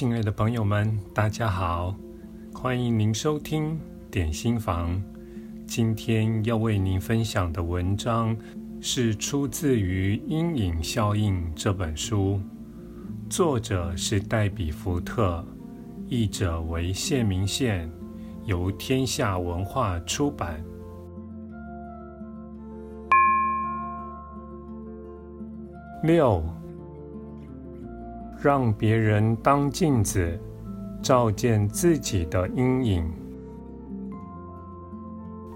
亲爱的朋友们，大家好，欢迎您收听点心房。今天要为您分享的文章是出自于《阴影效应》这本书，作者是黛比·福特，译者为谢明宪，由天下文化出版。六。让别人当镜子，照见自己的阴影。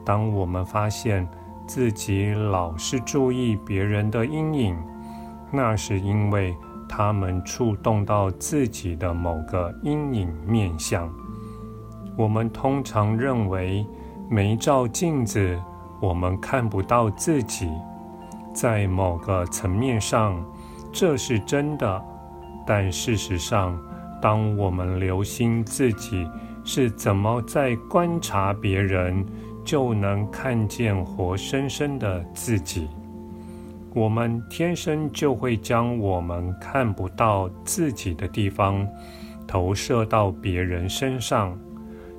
当我们发现自己老是注意别人的阴影，那是因为他们触动到自己的某个阴影面向。我们通常认为没照镜子，我们看不到自己。在某个层面上，这是真的。但事实上，当我们留心自己是怎么在观察别人，就能看见活生生的自己。我们天生就会将我们看不到自己的地方投射到别人身上，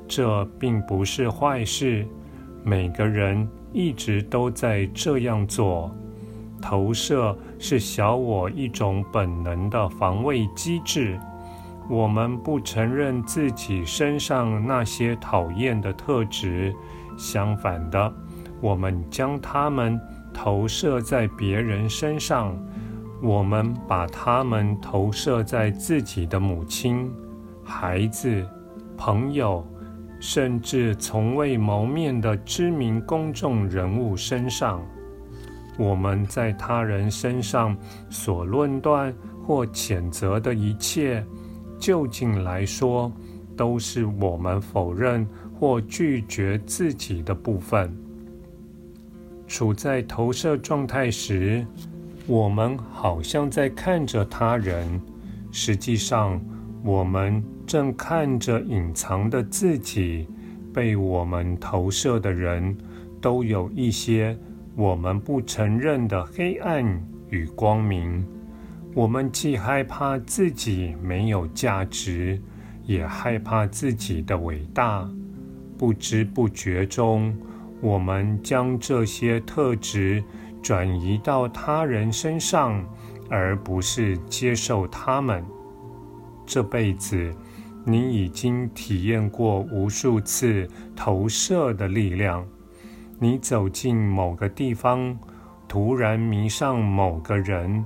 这并不是坏事。每个人一直都在这样做。投射是小我一种本能的防卫机制。我们不承认自己身上那些讨厌的特质，相反的，我们将它们投射在别人身上。我们把它们投射在自己的母亲、孩子、朋友，甚至从未谋面的知名公众人物身上。我们在他人身上所论断或谴责的一切，究竟来说，都是我们否认或拒绝自己的部分。处在投射状态时，我们好像在看着他人，实际上，我们正看着隐藏的自己。被我们投射的人，都有一些。我们不承认的黑暗与光明，我们既害怕自己没有价值，也害怕自己的伟大。不知不觉中，我们将这些特质转移到他人身上，而不是接受他们。这辈子，你已经体验过无数次投射的力量。你走进某个地方，突然迷上某个人，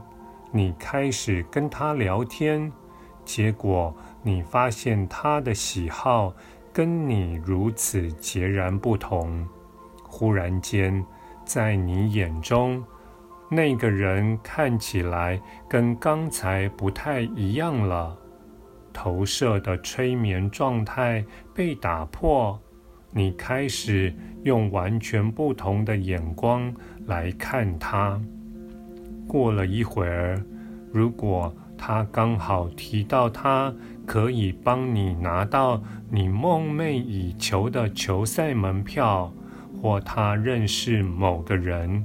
你开始跟他聊天，结果你发现他的喜好跟你如此截然不同。忽然间，在你眼中，那个人看起来跟刚才不太一样了，投射的催眠状态被打破。你开始用完全不同的眼光来看他。过了一会儿，如果他刚好提到他可以帮你拿到你梦寐以求的球赛门票，或他认识某个人，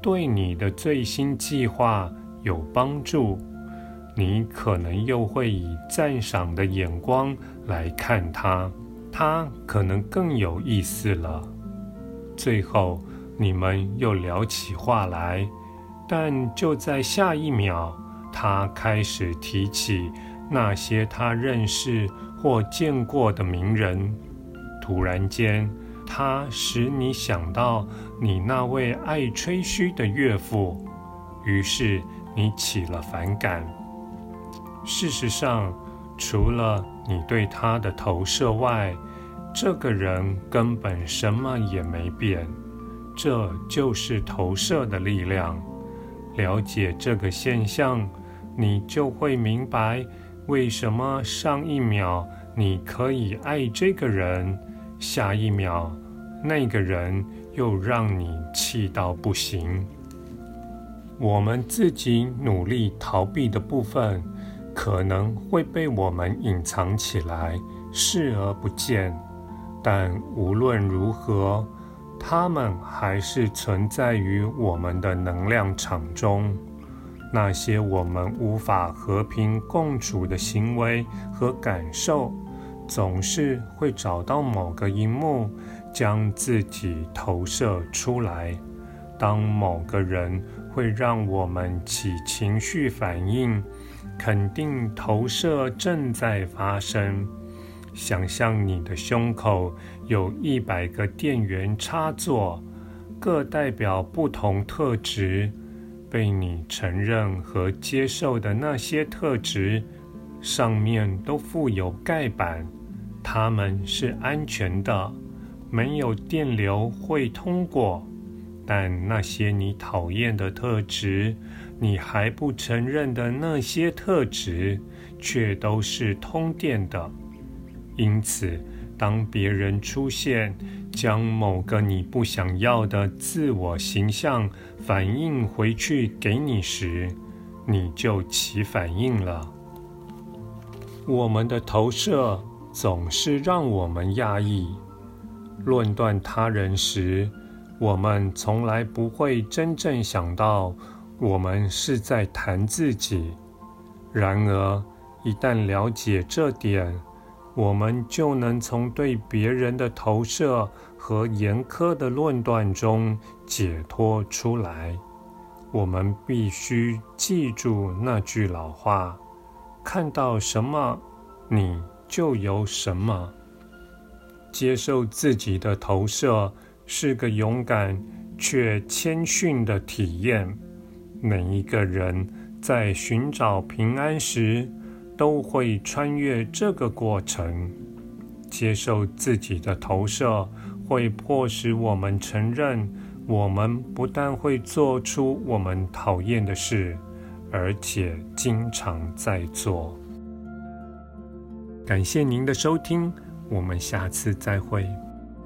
对你的最新计划有帮助，你可能又会以赞赏的眼光来看他。他可能更有意思了。最后，你们又聊起话来，但就在下一秒，他开始提起那些他认识或见过的名人。突然间，他使你想到你那位爱吹嘘的岳父，于是你起了反感。事实上，除了你对他的投射外，这个人根本什么也没变。这就是投射的力量。了解这个现象，你就会明白为什么上一秒你可以爱这个人，下一秒那个人又让你气到不行。我们自己努力逃避的部分，可能会被我们隐藏起来，视而不见。但无论如何，它们还是存在于我们的能量场中。那些我们无法和平共处的行为和感受，总是会找到某个荧幕，将自己投射出来。当某个人会让我们起情绪反应，肯定投射正在发生。想象你的胸口有一百个电源插座，各代表不同特质。被你承认和接受的那些特质，上面都附有盖板，它们是安全的，没有电流会通过。但那些你讨厌的特质，你还不承认的那些特质，却都是通电的。因此，当别人出现，将某个你不想要的自我形象反映回去给你时，你就起反应了。我们的投射总是让我们压抑。论断他人时，我们从来不会真正想到，我们是在谈自己。然而，一旦了解这点，我们就能从对别人的投射和严苛的论断中解脱出来。我们必须记住那句老话：看到什么，你就有什么。接受自己的投射。是个勇敢却谦逊的体验。每一个人在寻找平安时，都会穿越这个过程。接受自己的投射，会迫使我们承认，我们不但会做出我们讨厌的事，而且经常在做。感谢您的收听，我们下次再会。